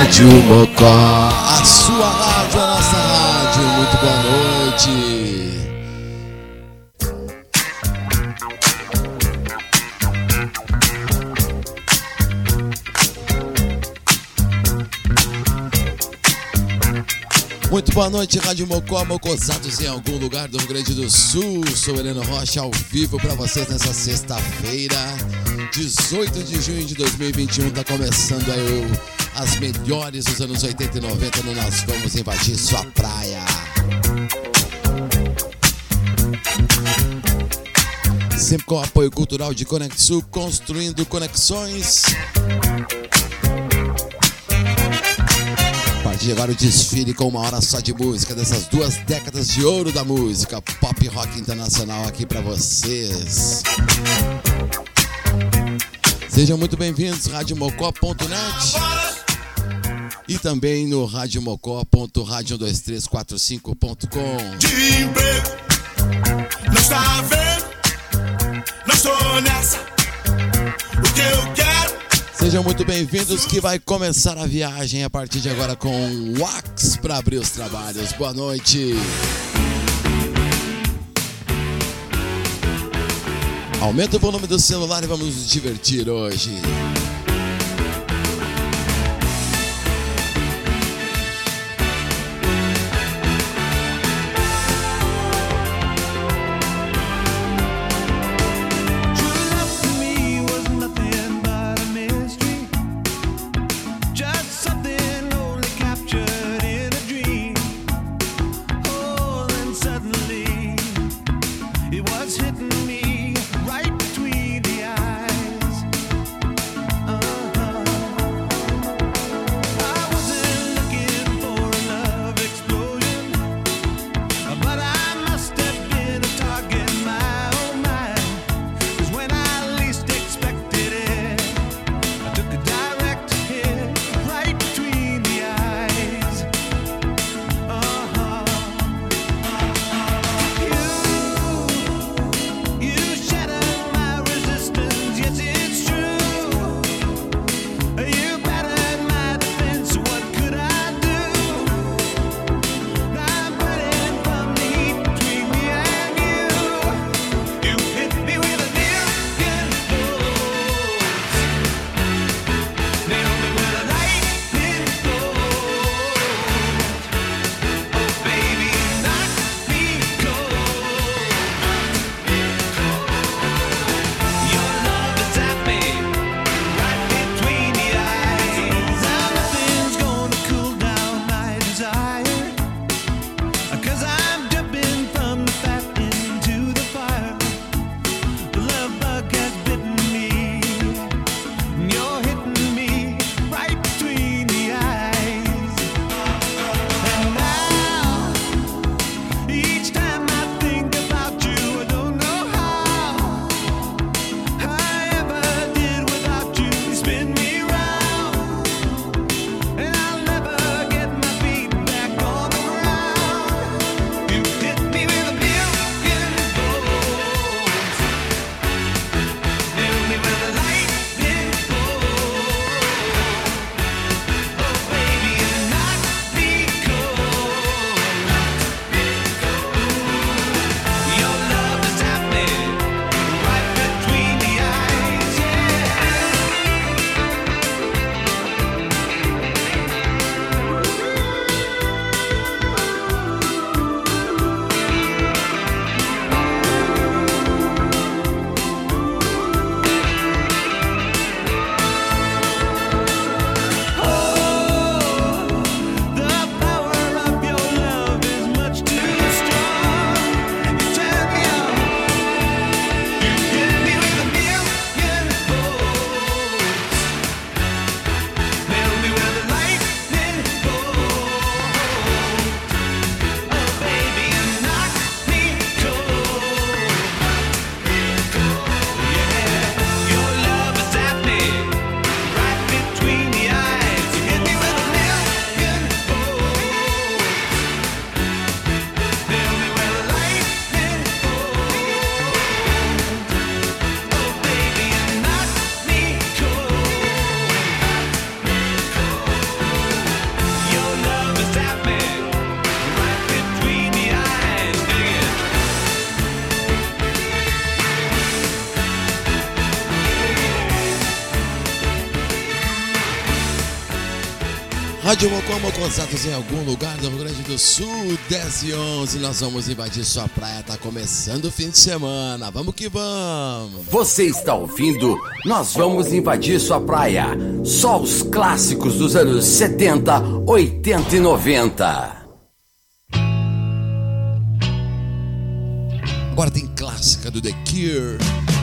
Rádio Mocó, a sua rádio, a nossa rádio. Muito boa noite. Muito boa noite, Rádio Mocó, mocosados em algum lugar do Rio Grande do Sul. Sou Heleno Rocha, ao vivo para vocês nessa sexta-feira, 18 de junho de 2021. Tá começando aí o as melhores dos anos 80 e 90 no Nós Vamos Invadir Sua Praia. Sempre com o apoio cultural de Conexul, construindo conexões. A partir de agora o desfile com uma hora só de música, dessas duas décadas de ouro da música, pop rock internacional aqui para vocês. Sejam muito bem-vindos, radiomocó.net e também no radiomocó.radio12345.com. De emprego, não está vendo, não estou nessa, o que eu quero. Sejam muito bem-vindos que vai começar a viagem a partir de agora com Wax para abrir os trabalhos. Boa noite. Aumenta o volume do celular e vamos nos divertir hoje. Rádio Mocomo, contatos em algum lugar do Rio Grande do Sul, 10 e 11, nós vamos invadir sua praia, tá começando o fim de semana, vamos que vamos! Você está ouvindo Nós Vamos Invadir Sua Praia, só os clássicos dos anos 70, 80 e 90. Agora tem clássica do The Cure.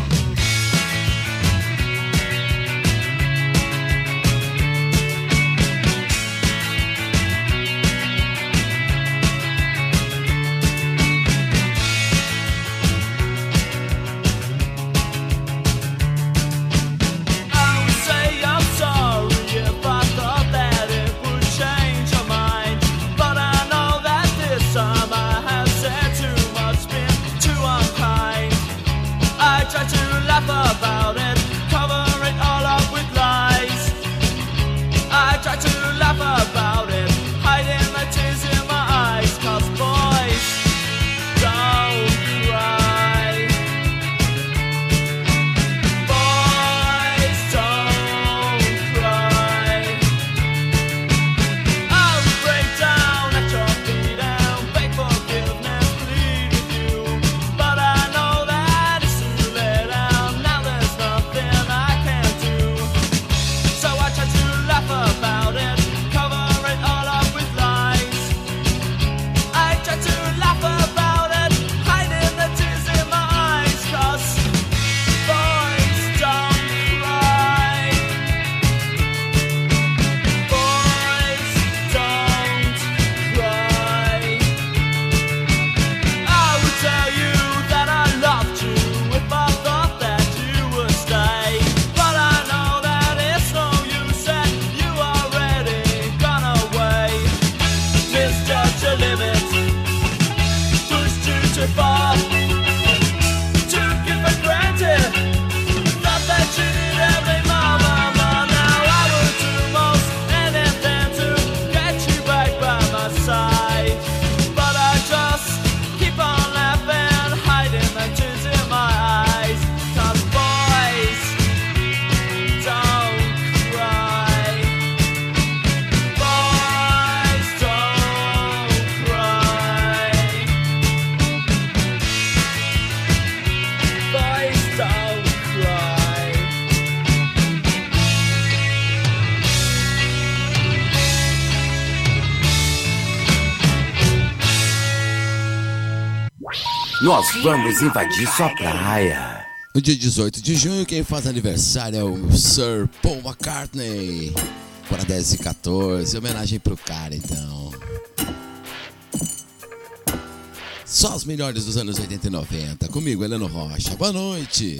Nós vamos invadir sua praia. No dia 18 de junho, quem faz aniversário é o Sir Paul McCartney. Para 10 e 14, homenagem pro cara então. Só os melhores dos anos 80 e 90. Comigo, Heleno Rocha. Boa noite.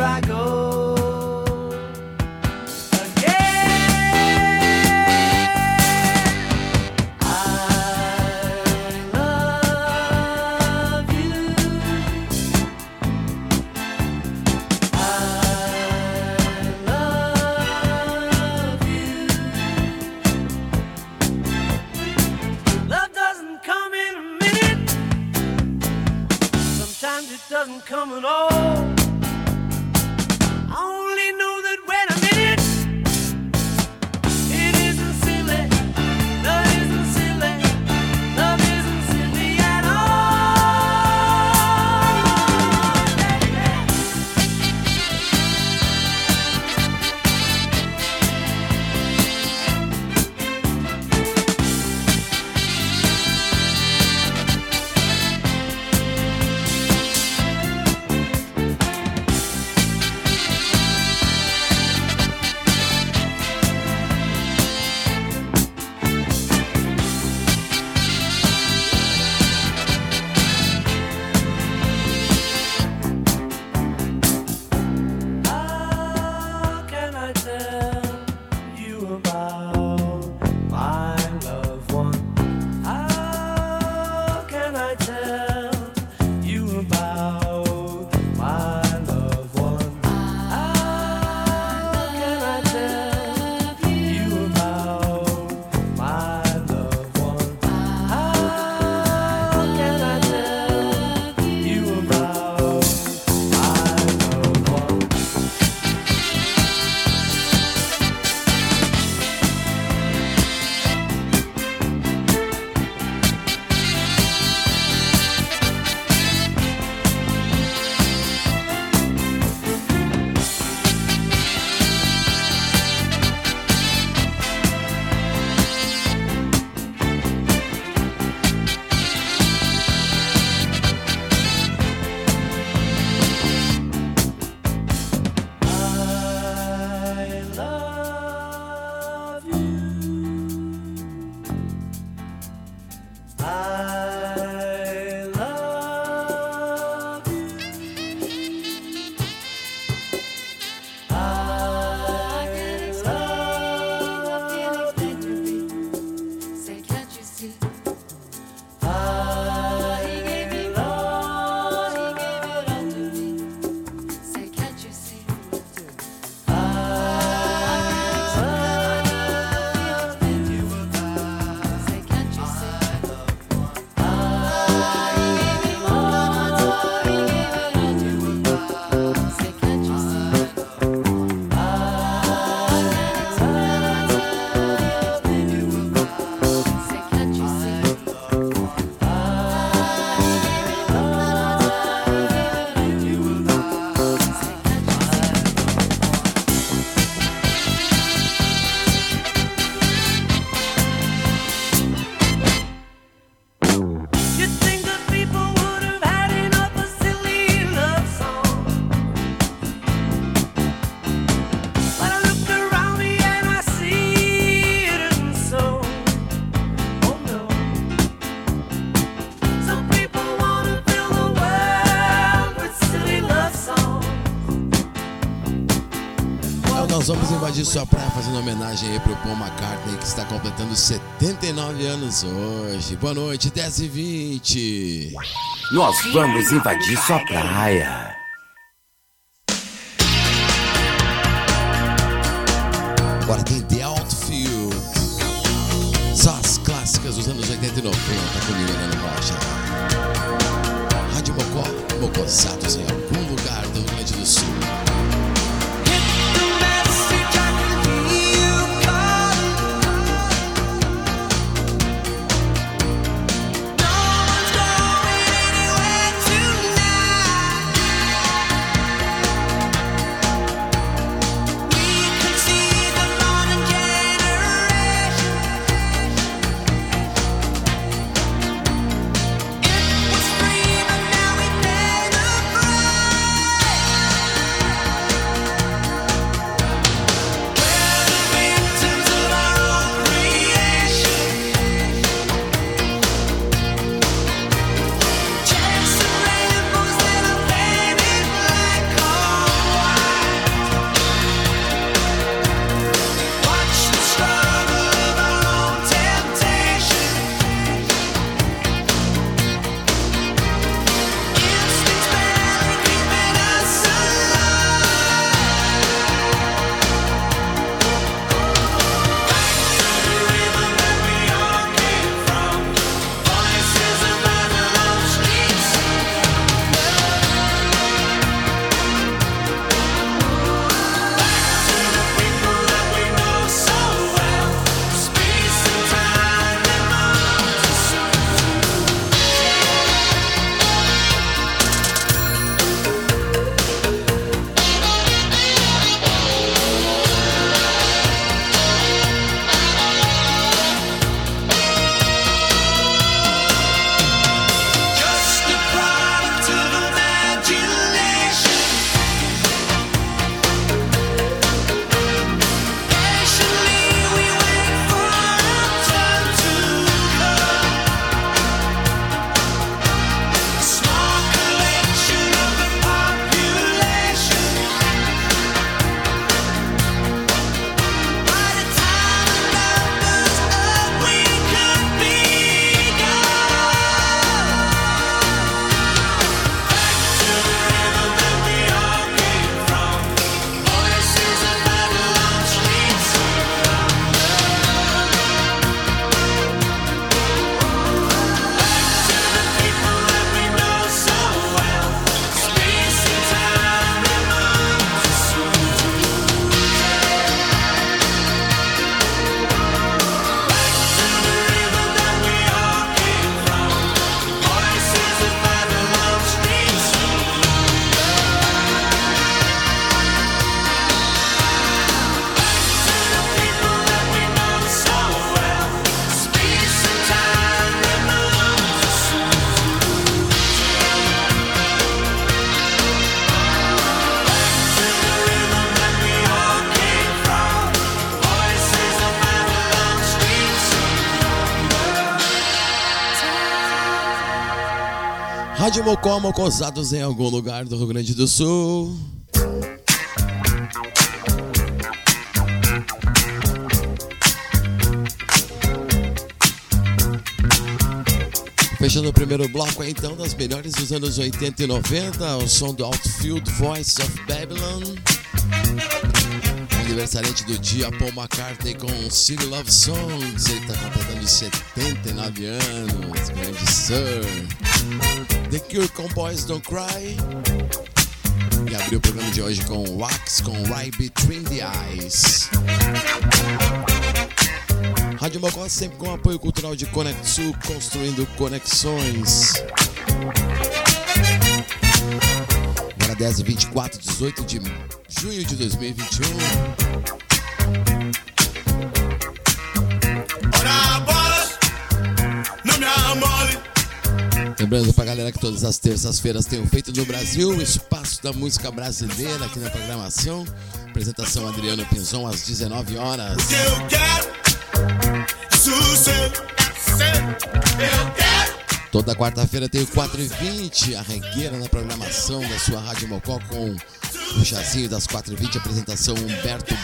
I go. Sua praia fazendo homenagem aí pro Paul McCartney que está completando 79 anos hoje. Boa noite, 10 e 20. Nós vamos invadir sua praia. Rádio Mocó, Mocosados em algum lugar do Rio Grande do Sul. Fechando o primeiro bloco então, das melhores dos anos 80 e 90, o som do Outfield Voice of Babylon. Aniversariante do dia, Paul McCartney com City Love Songs. Ele está completando 79 anos, grande Sir. The Cure com Boys Don't Cry. E abriu o programa de hoje com Wax com Right Between the Eyes. Rádio Mocó sempre com apoio cultural de Conexul, construindo conexões. Agora 10 e 24, 18 de junho de 2021. Ora bola, não me amole. Lembrando pra galera que todas as terças-feiras tem o Feito no Brasil, o espaço da música brasileira aqui na programação. Apresentação Adriano Pinzon às 19 horas. Que eu quero, sucesso, eu quero. Toda quarta-feira tem o 4 e 20, a regueira na programação da sua Rádio Mocó com O chazinho das 4h20, apresentação Humberto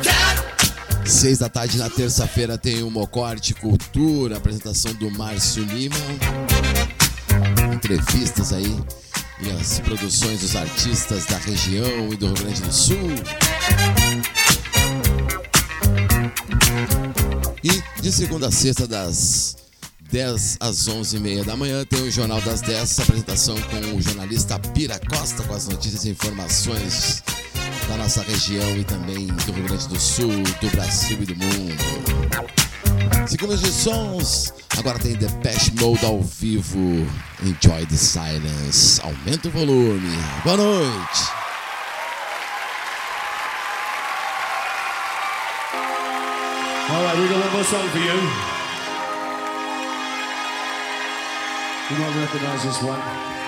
quero. Seis da tarde na terça-feira tem o Mocorte Cultura, apresentação do Márcio Lima. Entrevistas aí e as produções dos artistas da região e do Rio Grande do Sul. De segunda a sexta, das 10 às 11h30 da manhã, tem o Jornal das 10, apresentação com o jornalista Pira Costa, com as notícias e informações da nossa região e também do Rio Grande do Sul, do Brasil e do mundo. Seguimos de sons, agora tem Depeche Mode ao vivo. Enjoy the silence. Aumenta o volume. Boa noite. We got one more song for you. You might recognize this one.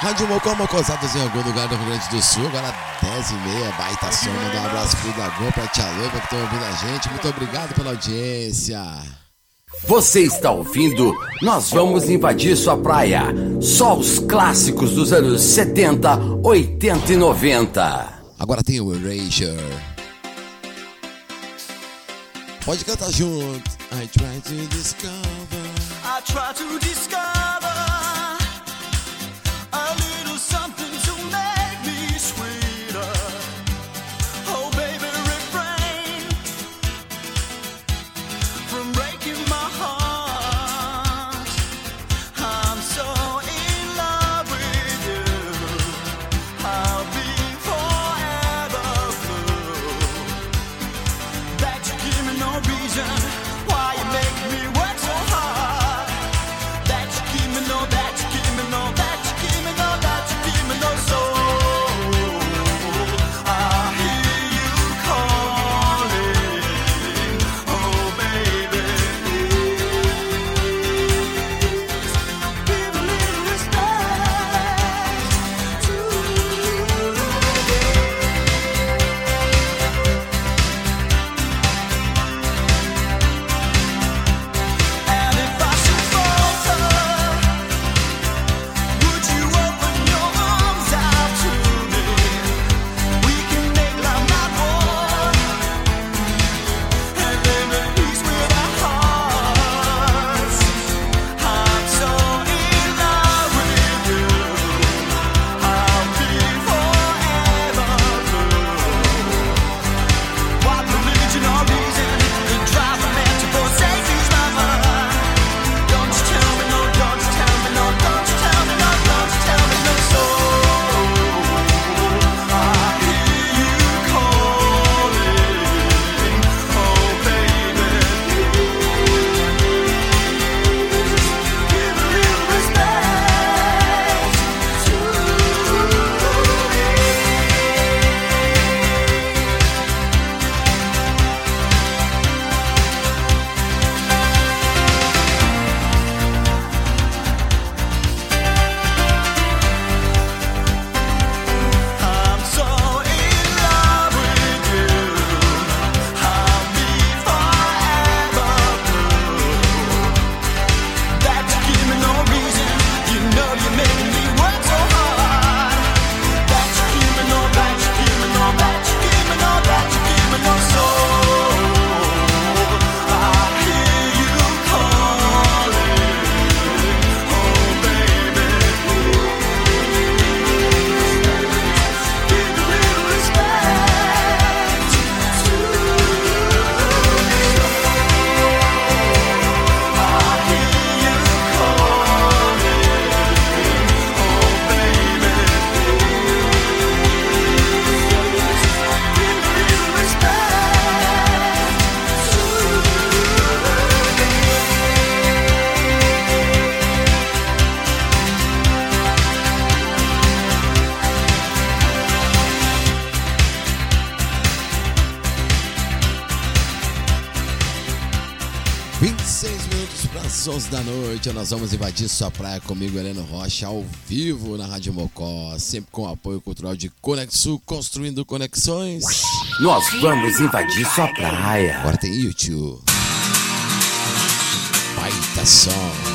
Rádio Mocó, Mocosados em algum lugar do Rio Grande do Sul, agora 10 e meia, baita som, um abraço pro Dagô, pra Tia Loba que estão ouvindo a gente, muito obrigado pela audiência. Você está ouvindo? Nós vamos invadir sua praia, só os clássicos dos anos 70, 80 e 90. Agora tem o Erasure. Pode cantar junto. I try to discover try to disguise. vamos invadir sua praia comigo, Heleno Rocha, ao vivo na Rádio Mocó, sempre com apoio cultural de Conexu construindo conexões. Nós vamos invadir sua praia. Agora tem YouTube. Baita som.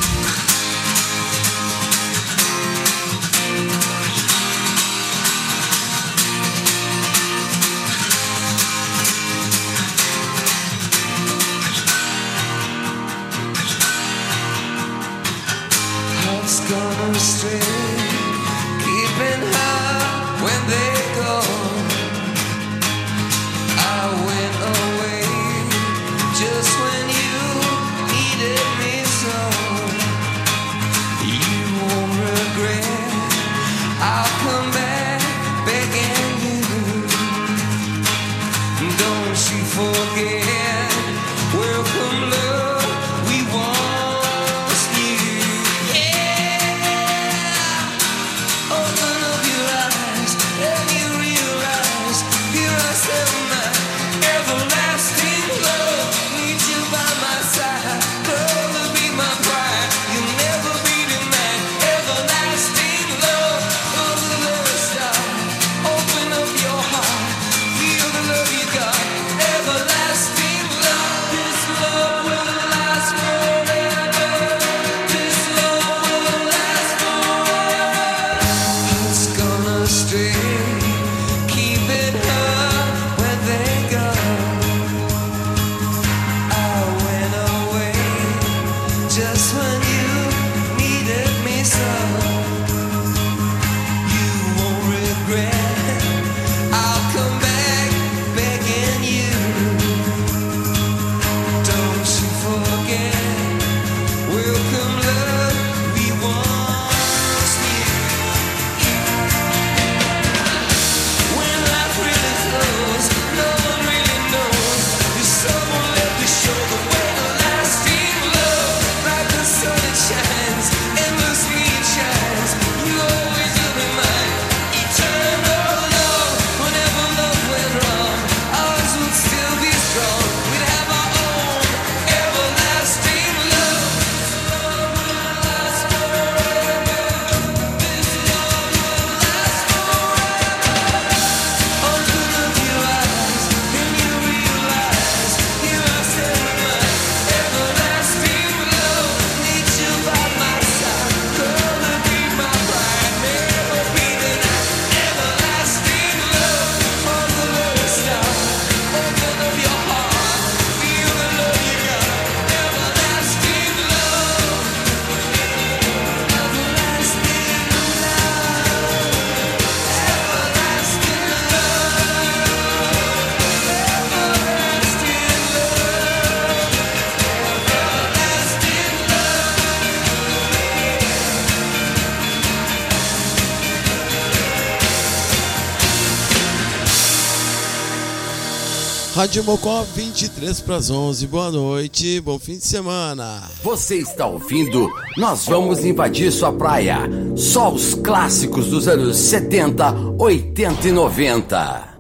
you forget? Rádio Mocó, 23 para as 11. Boa noite, bom fim de semana. Você está ouvindo? Nós vamos invadir sua praia. Só os clássicos dos anos 70, 80 e 90.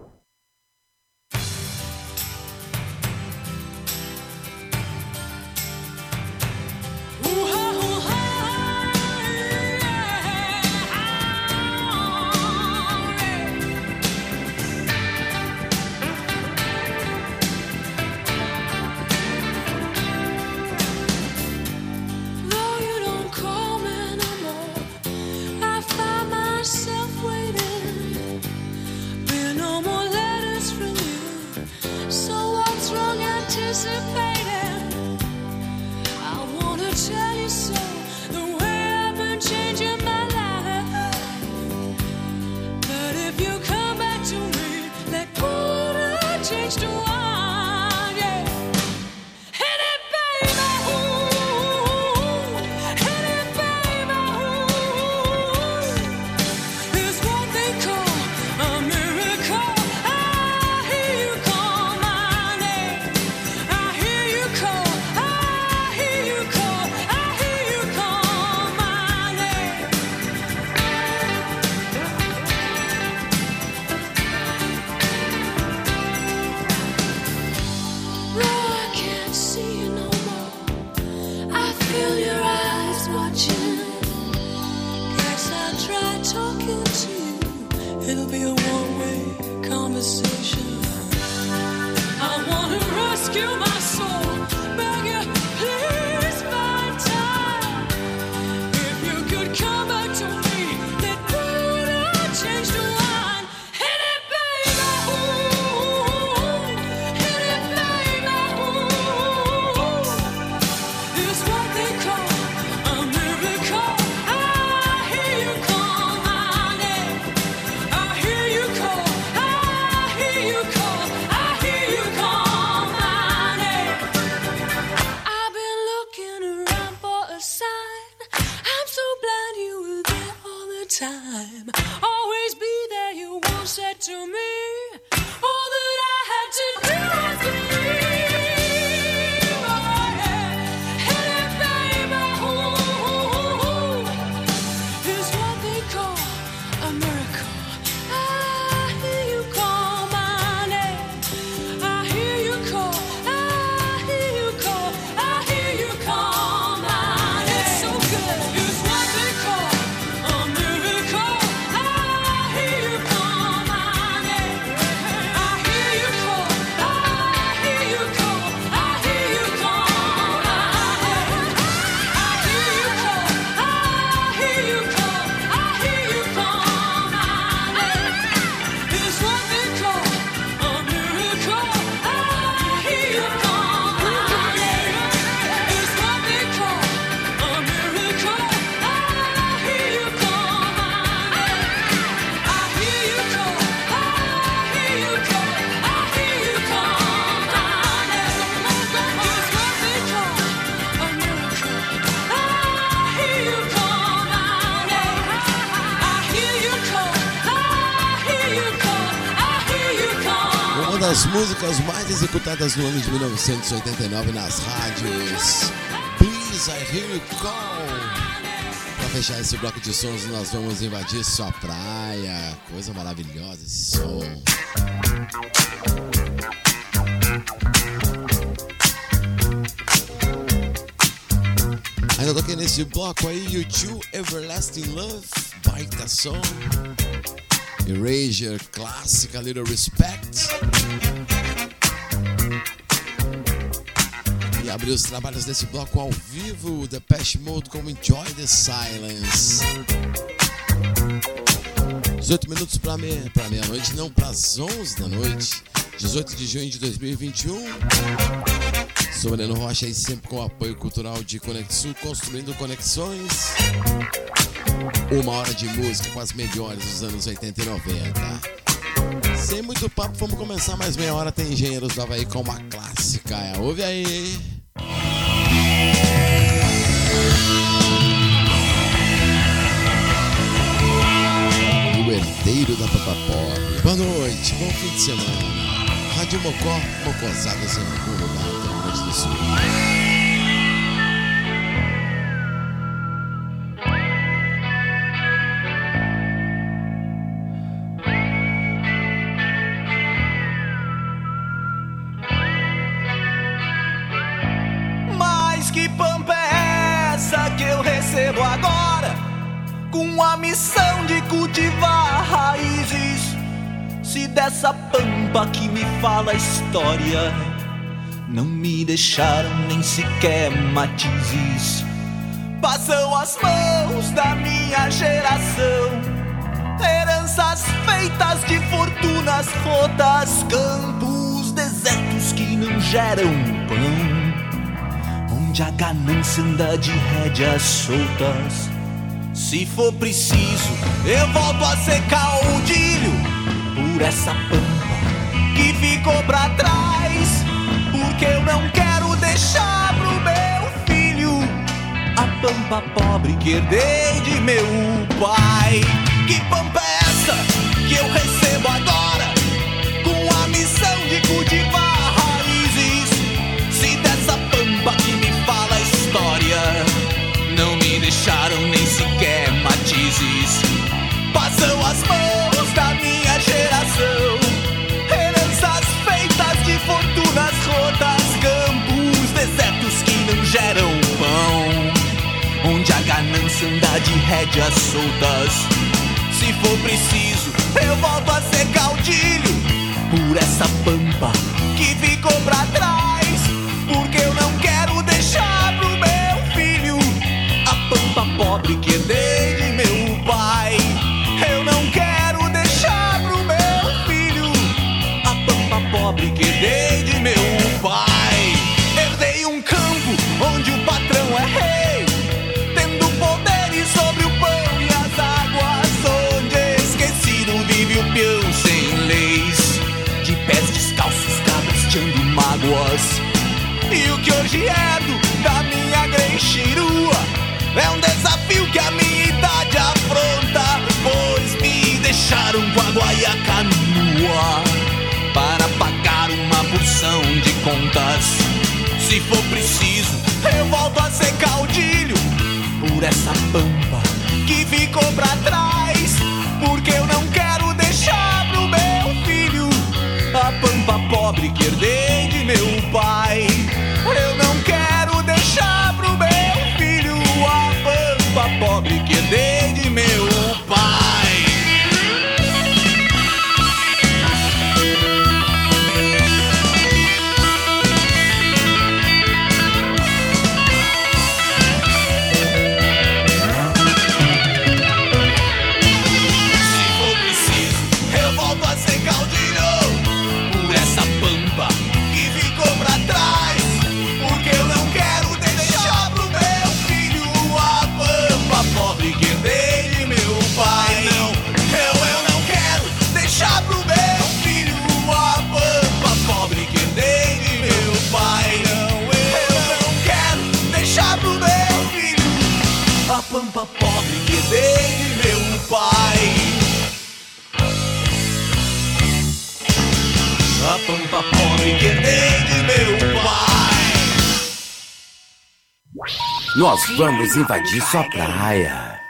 músicas mais executadas no ano de 1989 nas rádios. Please, I Hear You Call. Para fechar esse bloco de sons, nós vamos invadir sua praia. Coisa maravilhosa esse som. Ainda toquei nesse bloco aí, You Two Everlasting Love, baita som. Erasure, clássica Little Respect. abrir os trabalhos desse bloco ao vivo, The Pest Mode com Enjoy the Silence. 18 minutos para meia, meia-noite, não, para as 11 da noite, 18 de junho de 2021. Sou Mariano Rocha e sempre com o apoio cultural de Conexul, construindo conexões. Uma hora de música com as melhores dos anos 80 e 90. Sem muito papo, vamos começar mais meia hora. Tem Engenheiros do Havaí com uma clássica. Ouve aí! herdeiro da Papa Pop. Boa noite, bom fim de semana. Rádio Mocó, Mocosadas em algum lugar do Rio do Sul. missão de cultivar. Se dessa pampa que me fala a história, não me deixaram nem sequer matizes. Passam as mãos da minha geração. Heranças feitas de fortunas rotas, campos desertos que não geram pão onde a ganância anda de rédeas soltas. Se for preciso, eu volto a ser caudilho por essa pampa que ficou pra trás. Porque eu não quero deixar pro meu filho a pampa pobre que herdei de meu pai. Que pampa é essa que eu recebo agora? Com a missão de cultivar rédeas soltas. Se for preciso, eu volto a ser caudilho por essa pampa que ficou pra trás. Porque eu não quero deixar pro meu filho a pampa pobre que herdei E o que hoje herdo da minha greixirua é um desafio que a minha idade afronta, pois me deixaram com a guaiaca nua para pagar uma porção de contas. Se for preciso, eu volto a ser caudilho por essa pampa que ficou pra trás. Porque eu não quero deixar pro meu filho a pampa pobre que herdei Nós vamos invadir sua praia.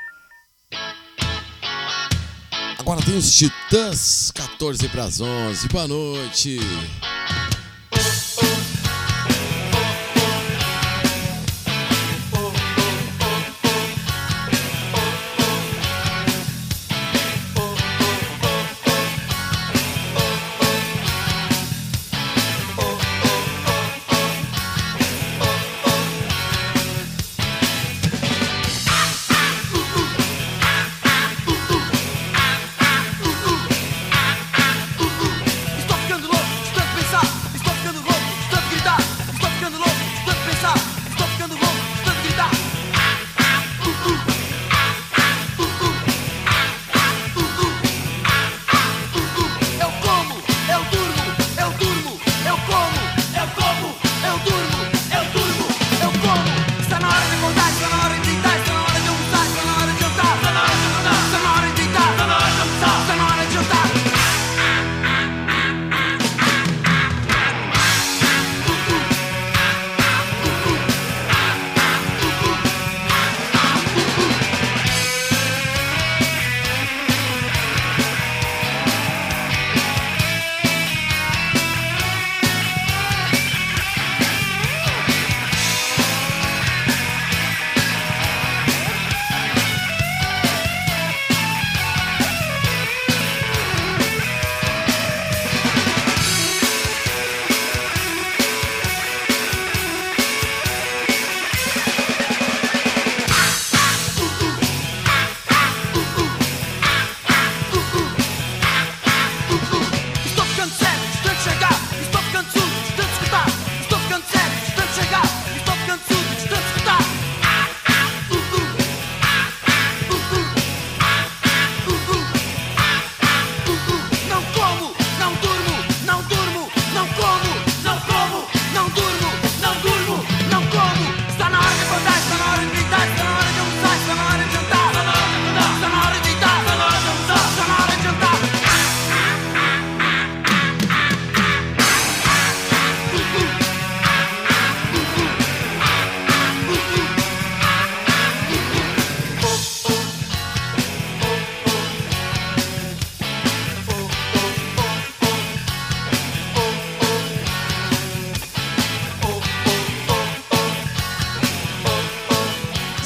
Agora tem os Titãs, 14 para as 11. Boa noite.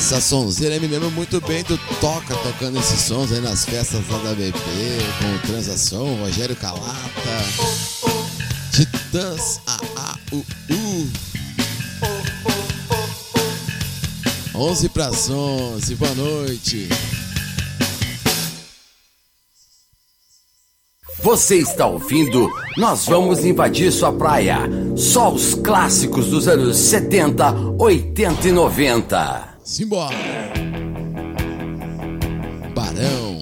Essa sonzeira me lembra muito bem do Toca tocando esses sons aí nas festas lá da BP, com o Transação, Rogério Calata, Titãs, a a u u 11 para as 11, boa noite. Você está ouvindo? Nós vamos invadir sua praia. Só os clássicos dos anos 70, 80 e 90. Simbora! Barão.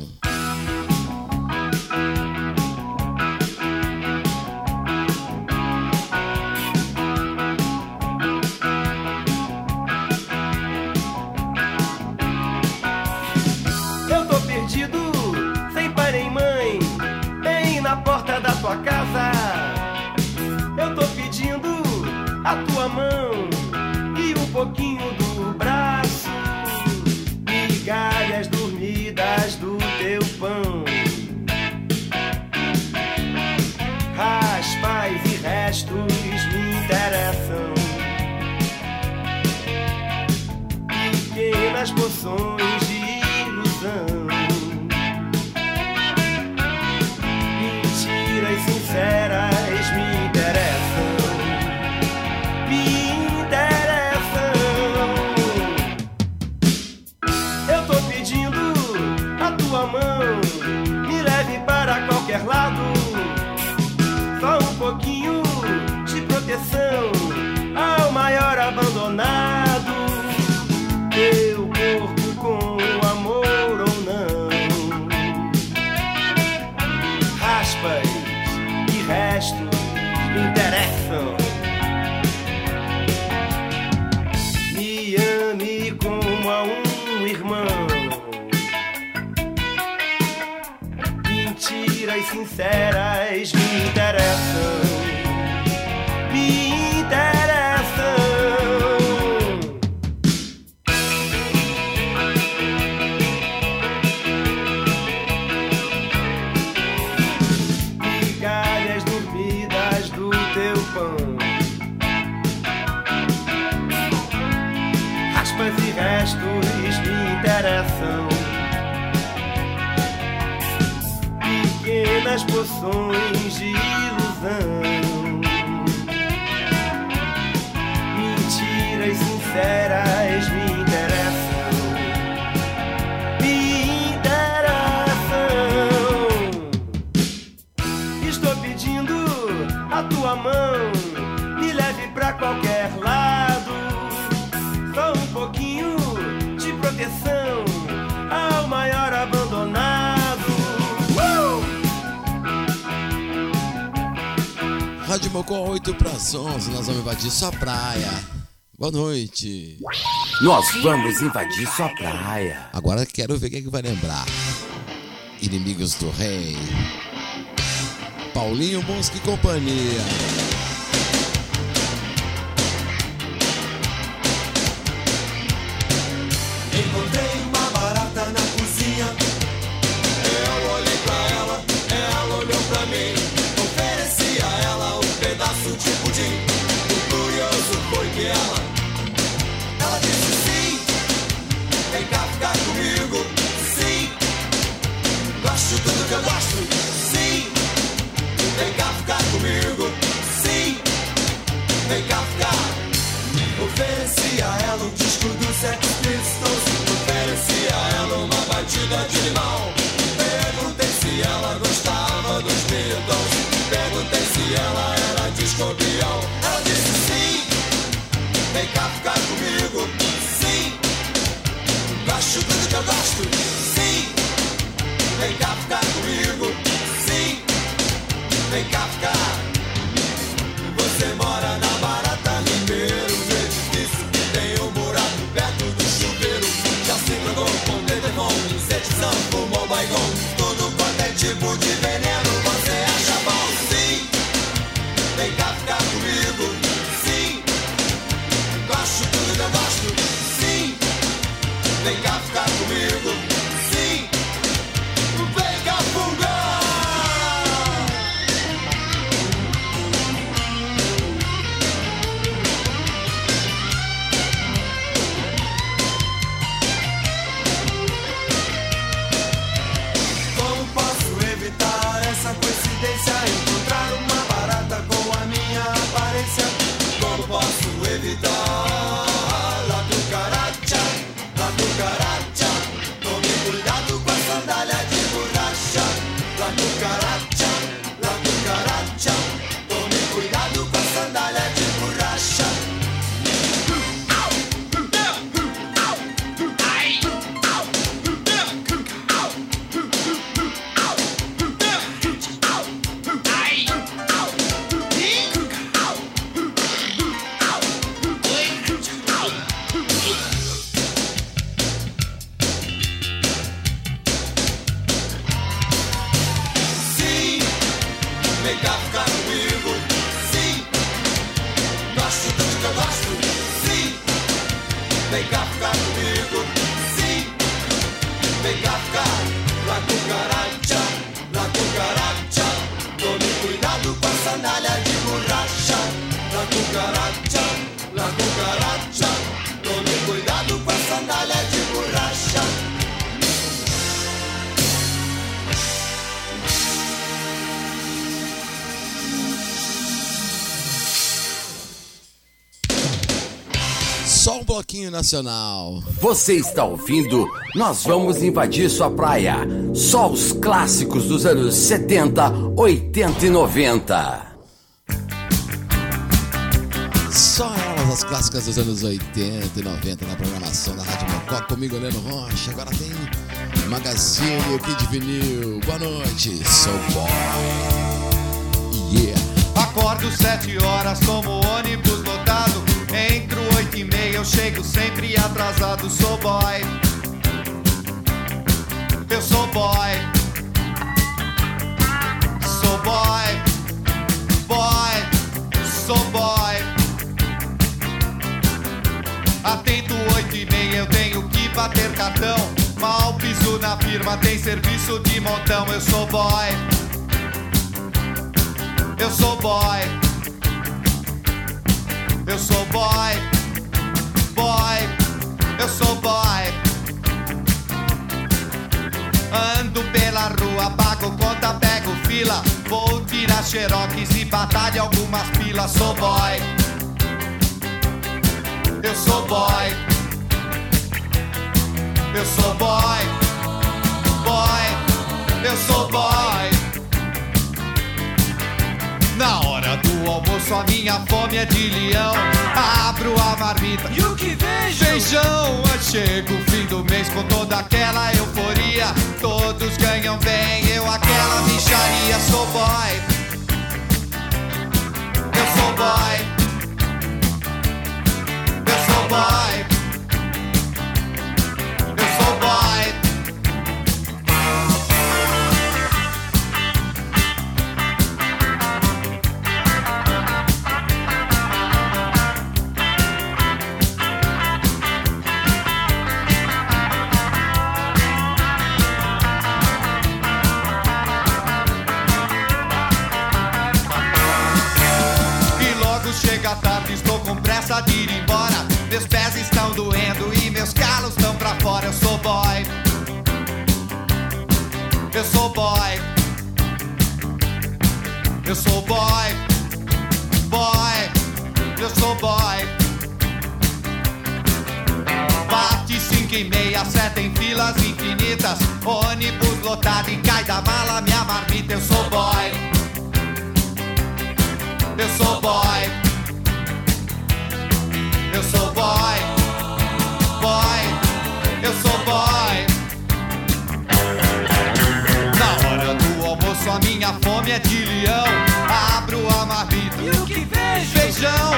nas poções de ilusão. Com 8 para 11, nós vamos invadir sua praia. Boa noite. Nós vamos invadir sua praia. Agora quero ver quem é que vai lembrar. Inimigos do Rei. Paulinho Mosca e companhia. Nacional. Você está ouvindo? Nós vamos invadir sua praia. Só os clássicos dos anos 70, 80 e 90. Só elas, as clássicas dos anos 80 e 90 na programação da Rádio Mocó. Comigo, Heleno Rocha. Agora tem Magazine, o Kid Vinil. Boa noite, sou boy. Yeah. Acordo sete horas, tomo ônibus lotado. Entro oito e meia, eu chego sempre atrasado. Sou boy. Eu sou boy. Sou boy. Boy. Sou boy. Atento oito e meia, eu tenho que bater cartão. Mal piso na firma, tem serviço de montão. Eu sou boy. Eu sou boy. Eu sou boy. Boy. Eu sou boy. Ando pela rua, pago conta, pego fila. Vou tirar xerox e batalha algumas pilas. Sou boy. Eu sou boy. Eu sou boy. Boy. Eu sou boy. Na hora do almoço a minha fome é de leão. Abro a marmita. E o que vejo? Feijão, chega o fim do mês com toda aquela euforia. Todos ganham bem, eu aquela micharia Sou boy. Eu sou boy. Eu sou boy é. Abro a marmita. E o que vejo? Feijão.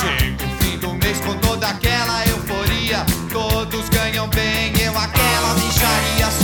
Chega o fim do mês com toda aquela euforia. Todos ganham bem, eu aquela micharia.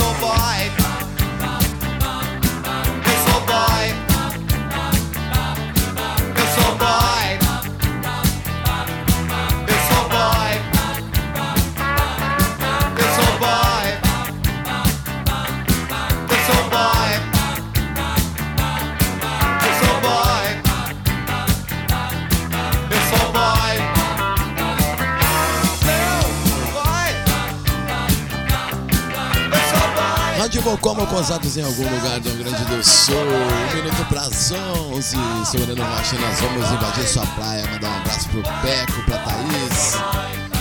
Rádio Mocó, Mocosados em algum lugar do Rio Grande do Sul. Um minuto pras 11. Sou Heleno Rocha nós vamos invadir sua praia. Mandar um abraço pro Peco, pra Thaís.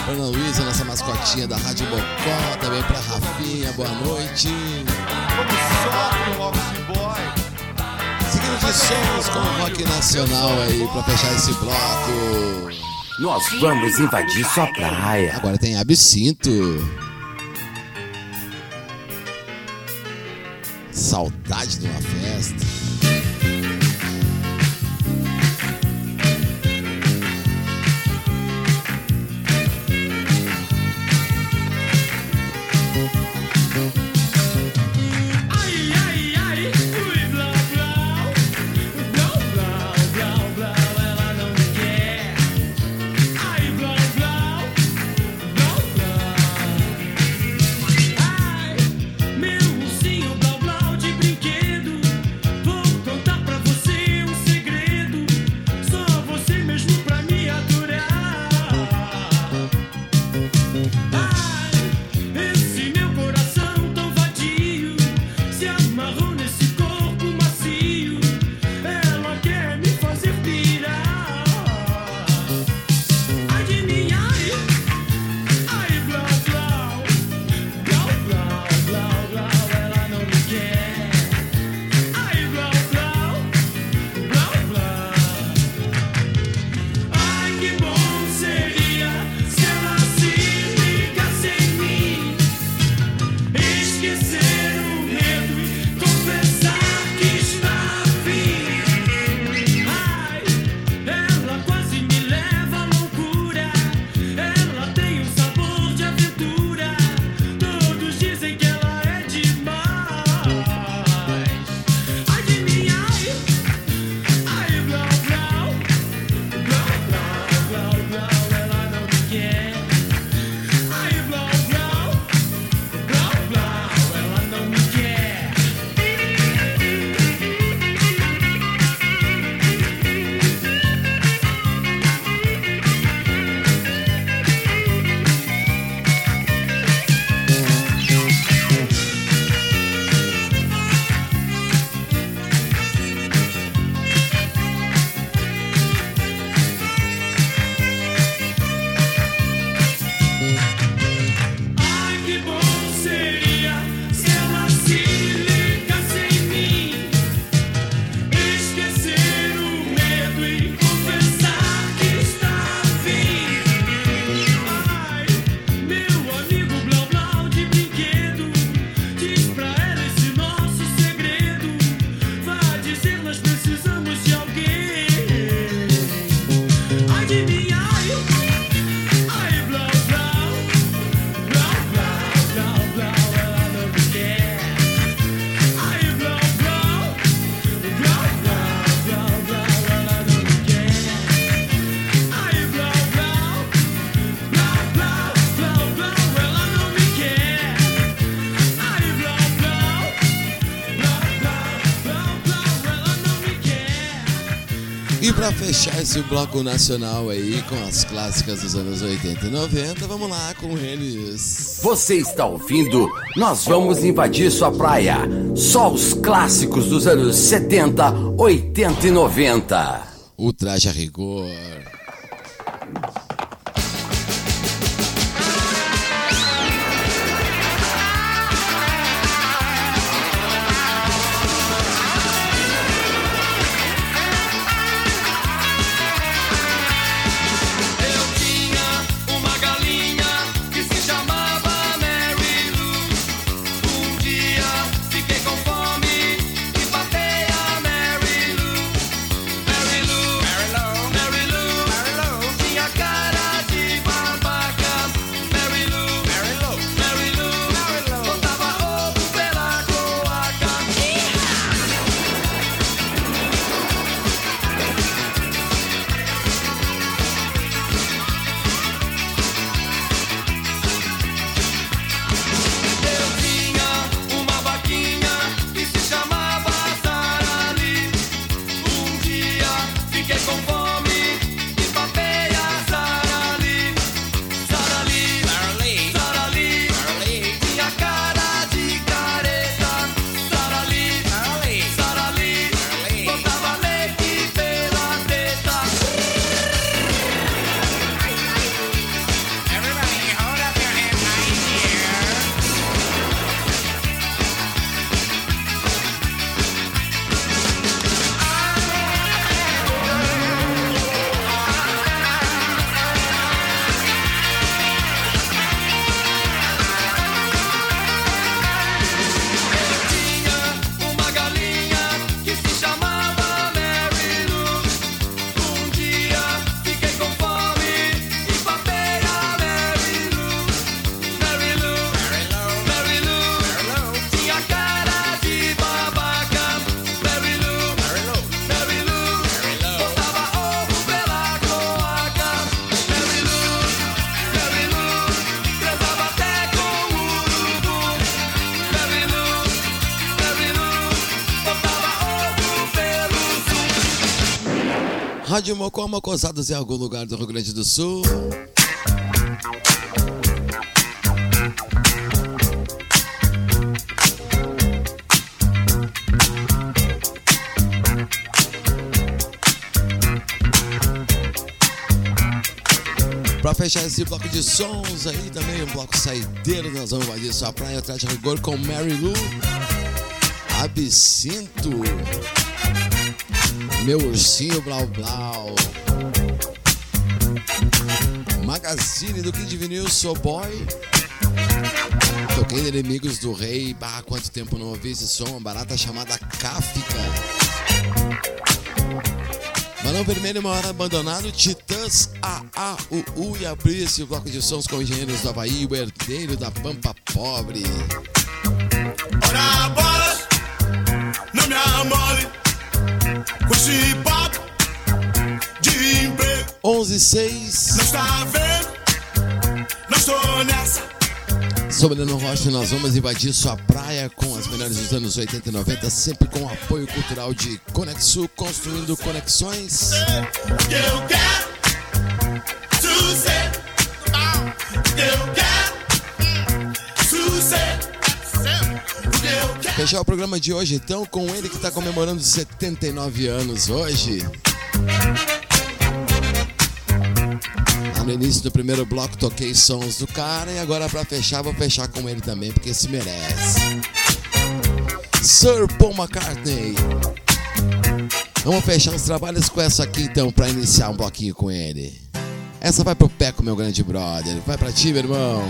Ana Luísa, nossa mascotinha da Rádio Mocó. Também pra Rafinha, boa noite. Como. Seguindo de sons com o rock nacional aí pra fechar esse bloco. Nós vamos invadir sua praia. Agora tem Absinto. Saudade de uma festa. Esse bloco nacional aí com as clássicas dos anos 80 e 90, vamos lá com eles. Você está ouvindo? Nós vamos invadir sua praia. Só os clássicos dos anos 70, 80 e 90. O traje a rigor. Rádio Mocó, Mocosados em algum lugar do Rio Grande do Sul. Pra fechar esse bloco de sons aí, também um bloco saideiro, nós vamos invadir sua praia atrás de rigor com Mary Lou, Absinto, Meu Ursinho Blau Blau, Magazine do Kid Vinil, Sou Boy, Toquei de Inimigos do Rei, bah, quanto tempo não ouvi esse som, uma barata chamada Kafka. Balão Vermelho, uma hora abandonado, Titãs, A, A, U, U e abrir esse bloco de sons com engenheiros do Havaí, o herdeiro da Pampa Pobre. Ora bola, não me amole de emprego. 11 e 6, Não está vendo? Não estou nessa. Rocha, nós vamos invadir sua praia com as melhores dos anos 80 e 90, sempre com o apoio cultural de Conexul, construindo conexões. Eu quero Fechar o programa de hoje então com ele que está comemorando 79 anos hoje. No início do primeiro bloco toquei sons do cara e agora pra fechar vou fechar com ele também porque se merece. Sir Paul McCartney. Vamos fechar os trabalhos com essa aqui então pra iniciar um bloquinho com ele. Essa vai pro Peco, meu grande brother. Vai pra ti, meu irmão.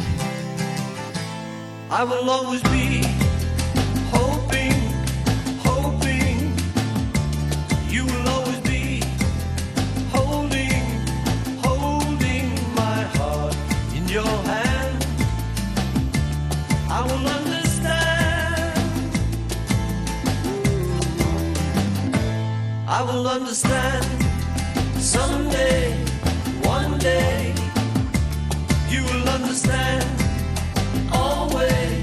I will always be I will understand. I will understand someday, one day. You will understand always, always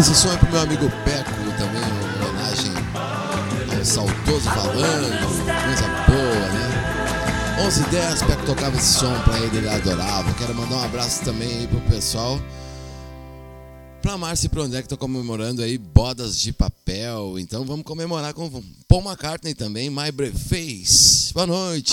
esse som é pro meu amigo Peco, também uma homenagem ao saudoso Valando, coisa boa, né? 11 h 10 Peco tocava esse som pra ele, ele adorava. Quero mandar um abraço também aí pro pessoal. Pra Márcia e pro André que estão comemorando aí bodas de papel. Então vamos comemorar com Paul McCartney também, My Brave Face. Boa noite.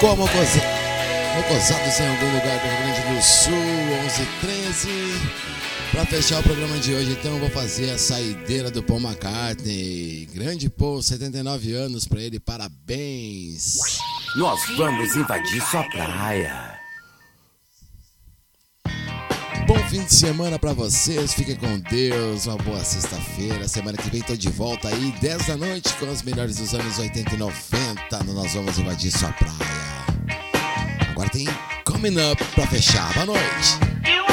Mocó, Mocosa... Mocosados em algum lugar do Rio Grande do Sul, 11 13 Pra fechar o programa de hoje, então, eu vou fazer a saideira do Paul McCartney. Grande Paul, 79 anos pra ele, parabéns. Nós vamos invadir sua praia. Bom fim de semana pra vocês, fiquem com Deus, uma boa sexta-feira. Semana que vem tô de volta aí, 10 da noite, com as melhores dos anos 80 e 90. no Nós vamos invadir sua praia. Agora tem Coming Up pra fechar. Boa noite.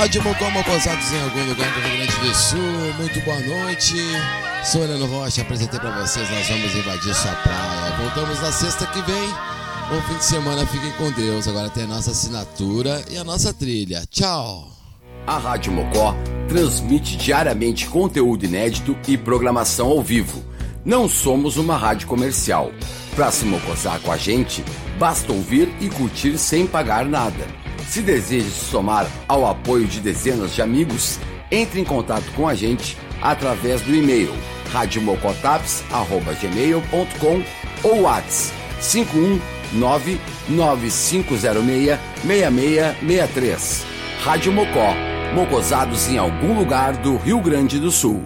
Rádio Mocó, Mocosados em algum lugar do Rio Grande do Sul. Muito boa noite. Sou Heleno Rocha, apresentei pra vocês. Nós vamos invadir sua praia. Voltamos na sexta que vem. Bom fim de semana, fiquem com Deus. Agora tem a nossa assinatura e a nossa trilha. Tchau. A Rádio Mocó transmite diariamente conteúdo inédito e programação ao vivo. Não somos uma rádio comercial. Para se mocosar com a gente, basta ouvir e curtir sem pagar nada. Se deseja se somar ao apoio de dezenas de amigos, entre em contato com a gente através do e-mail radiomocotaps.gmail.com ou WhatsApp 51995066663. Rádio Mocó, mocosados em algum lugar do Rio Grande do Sul.